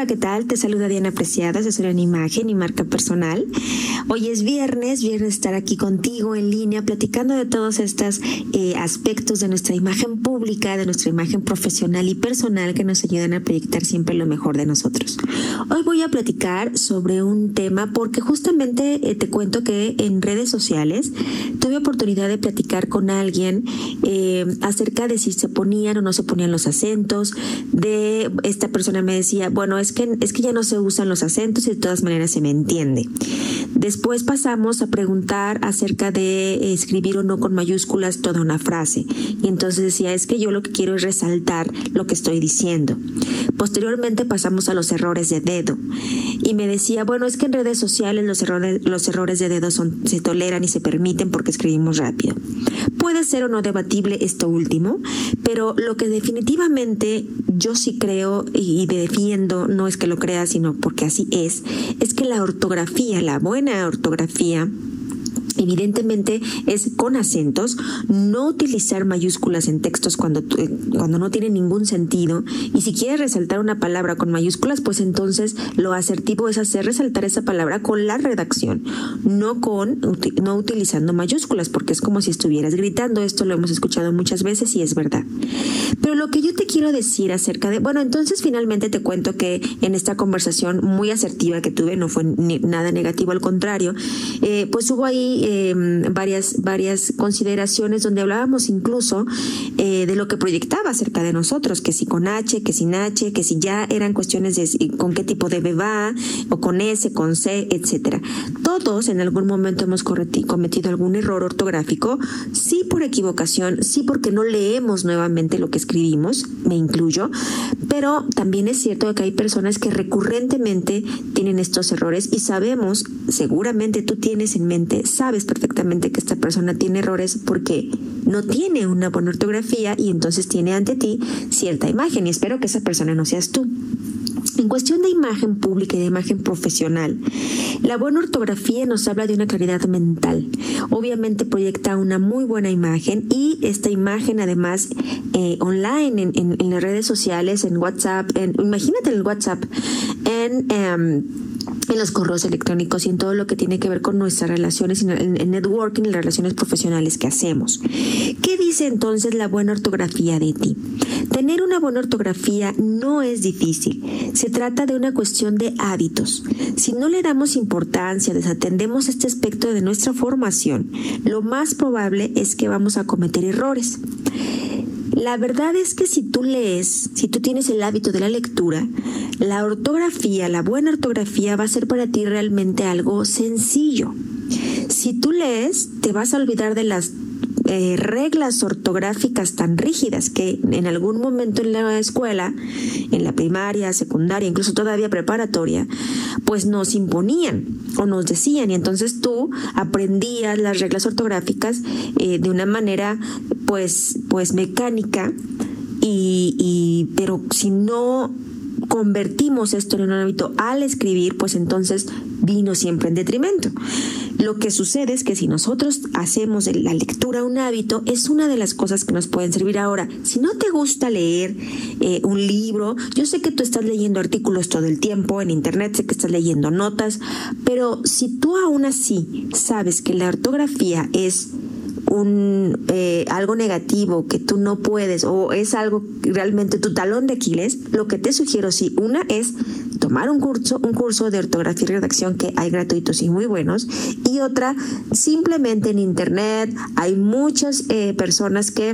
Hola, ¿qué tal? Te saluda Diana Preciada, asesora en imagen y marca personal. Hoy es viernes, viernes estar aquí contigo en línea platicando de todos estos eh, aspectos de nuestra imagen pública, de nuestra imagen profesional y personal que nos ayudan a proyectar siempre lo mejor de nosotros. Hoy voy a platicar sobre un tema porque justamente eh, te cuento que en redes sociales tuve oportunidad de platicar con alguien eh, acerca de si se ponían o no se ponían los acentos, de esta persona me decía, bueno, es que, es que ya no se usan los acentos y de todas maneras se me entiende. Después pasamos a preguntar acerca de escribir o no con mayúsculas toda una frase. Y entonces decía, es que yo lo que quiero es resaltar lo que estoy diciendo. Posteriormente pasamos a los errores de dedo. Y me decía, bueno, es que en redes sociales los errores, los errores de dedo son, se toleran y se permiten porque escribimos rápido. Puede ser o no debatible esto último, pero lo que definitivamente yo sí creo y defiendo, no es que lo crea, sino porque así es, es que la ortografía, la buena ortografía, Evidentemente es con acentos, no utilizar mayúsculas en textos cuando, cuando no tiene ningún sentido. Y si quieres resaltar una palabra con mayúsculas, pues entonces lo asertivo es hacer resaltar esa palabra con la redacción, no con no utilizando mayúsculas, porque es como si estuvieras gritando. Esto lo hemos escuchado muchas veces y es verdad. Pero lo que yo te quiero decir acerca de, bueno, entonces finalmente te cuento que en esta conversación muy asertiva que tuve, no fue nada negativo, al contrario, eh, pues hubo ahí Em, varias, varias consideraciones donde hablábamos incluso eh, de lo que proyectaba acerca de nosotros, que si con H, que sin H, que si ya eran cuestiones de con qué tipo de B va, o con S, con C, etcétera. Todos en algún momento hemos cometido algún error ortográfico, sí por equivocación, sí porque no leemos nuevamente lo que escribimos, me incluyo, pero también es cierto que hay personas que recurrentemente tienen estos errores y sabemos, seguramente tú tienes en mente, sabes perfectamente que esta persona tiene errores porque no tiene una buena ortografía y entonces tiene ante ti cierta imagen y espero que esa persona no seas tú. En cuestión de imagen pública y de imagen profesional, la buena ortografía nos habla de una claridad mental. Obviamente proyecta una muy buena imagen y esta imagen además eh, online, en, las redes sociales, en WhatsApp, en, imagínate en el WhatsApp, en... Em, en los correos electrónicos y en todo lo que tiene que ver con nuestras relaciones, en, en networking y las relaciones profesionales que hacemos. ¿Qué dice entonces la buena ortografía de ti? Tener una buena ortografía no es difícil, se trata de una cuestión de hábitos. Si no le damos importancia, desatendemos este aspecto de nuestra formación, lo más probable es que vamos a cometer errores. La verdad es que si tú lees, si tú tienes el hábito de la lectura, la ortografía, la buena ortografía va a ser para ti realmente algo sencillo. Si tú lees, te vas a olvidar de las eh, reglas ortográficas tan rígidas que en algún momento en la escuela, en la primaria, secundaria, incluso todavía preparatoria, pues nos imponían o nos decían. Y entonces tú aprendías las reglas ortográficas eh, de una manera pues, pues mecánica y, y pero si no convertimos esto en un hábito al escribir, pues entonces vino siempre en detrimento. Lo que sucede es que si nosotros hacemos la lectura un hábito, es una de las cosas que nos pueden servir ahora. Si no te gusta leer eh, un libro, yo sé que tú estás leyendo artículos todo el tiempo en internet, sé que estás leyendo notas, pero si tú aún así sabes que la ortografía es un eh, algo negativo que tú no puedes o es algo realmente tu talón de Aquiles, lo que te sugiero sí, una es tomar un curso, un curso de ortografía y redacción que hay gratuitos y muy buenos y otra simplemente en internet hay muchas eh, personas que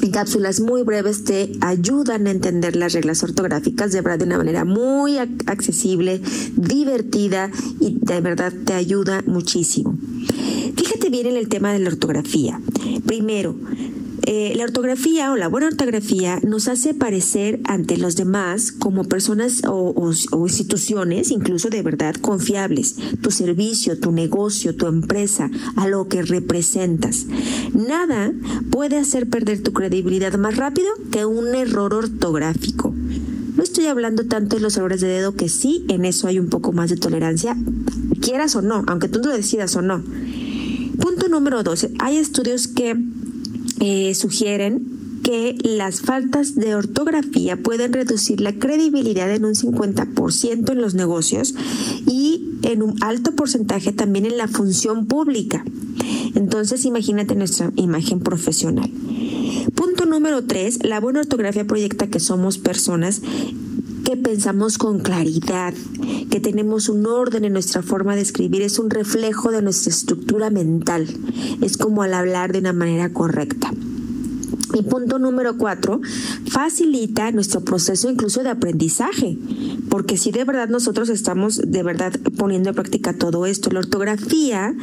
en cápsulas muy breves te ayudan a entender las reglas ortográficas de verdad de una manera muy accesible, divertida y de verdad te ayuda muchísimo. Bien en el tema de la ortografía. Primero, eh, la ortografía o la buena ortografía nos hace parecer ante los demás como personas o, instituciones, incluso de verdad, confiables. Tu servicio, tu negocio, tu empresa, a lo que representas. Nada puede hacer perder tu credibilidad más rápido que un error ortográfico. No estoy hablando tanto de los errores de dedo, que sí, en eso hay un poco más de tolerancia, quieras o no, aunque tú lo decidas o no. Punto número 12. Hay estudios que eh, sugieren que las faltas de ortografía pueden reducir la credibilidad en un 50% en los negocios y en un alto porcentaje también en la función pública. Entonces imagínate nuestra imagen profesional. Punto número tres, la buena ortografía proyecta que somos personas que pensamos con claridad, que tenemos un orden en nuestra forma de escribir, es un reflejo de nuestra estructura mental, es como al hablar de una manera correcta. Y punto número cuatro, facilita nuestro proceso incluso de aprendizaje, porque si de verdad nosotros estamos de verdad poniendo en práctica todo esto, la ortografía,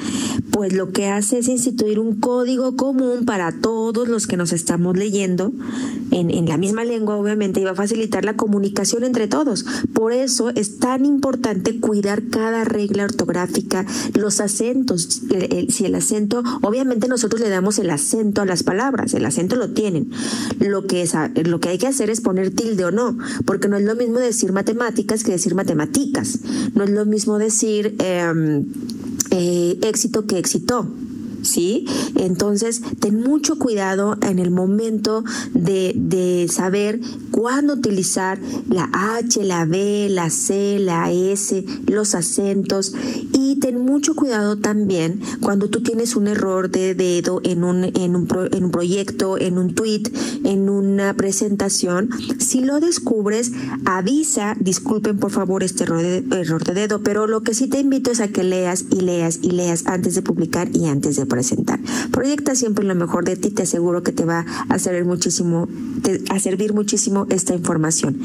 pues lo que hace es instituir un código común para todos los que nos estamos leyendo en, en la misma lengua, obviamente, y va a facilitar la comunicación entre todos. Por eso es tan importante cuidar cada regla ortográfica, los acentos, si el acento, obviamente nosotros le damos el acento a las palabras, el acento lo tienen. Lo que, lo que hay que hacer es poner tilde o no, porque no es lo mismo decir matemáticas que decir matemáticas. No es lo mismo decir em, eh, éxito que éxito. ¿sí? Entonces, ten mucho cuidado en el momento de, de, saber cuándo utilizar la H, la B, la C, la S, los acentos y ten mucho cuidado también cuando tú tienes un error de dedo en un, en un, en un proyecto, en un tweet, en una presentación. Si lo descubres, avisa, disculpen por favor este error de, error de dedo, pero lo que sí te invito es a que leas y leas y leas antes de publicar y antes de presentar. Proyecta siempre lo mejor de ti, te aseguro que te va a muchísimo, a servir muchísimo esta información.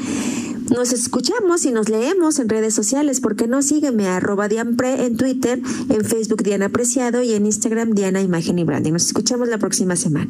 Nos escuchamos y nos leemos en redes sociales, porque no? Sígueme a arroba Dianpre en Twitter, en Facebook Diana Apreciado y en Instagram Diana Imagen y Branding. Nos escuchamos la próxima semana.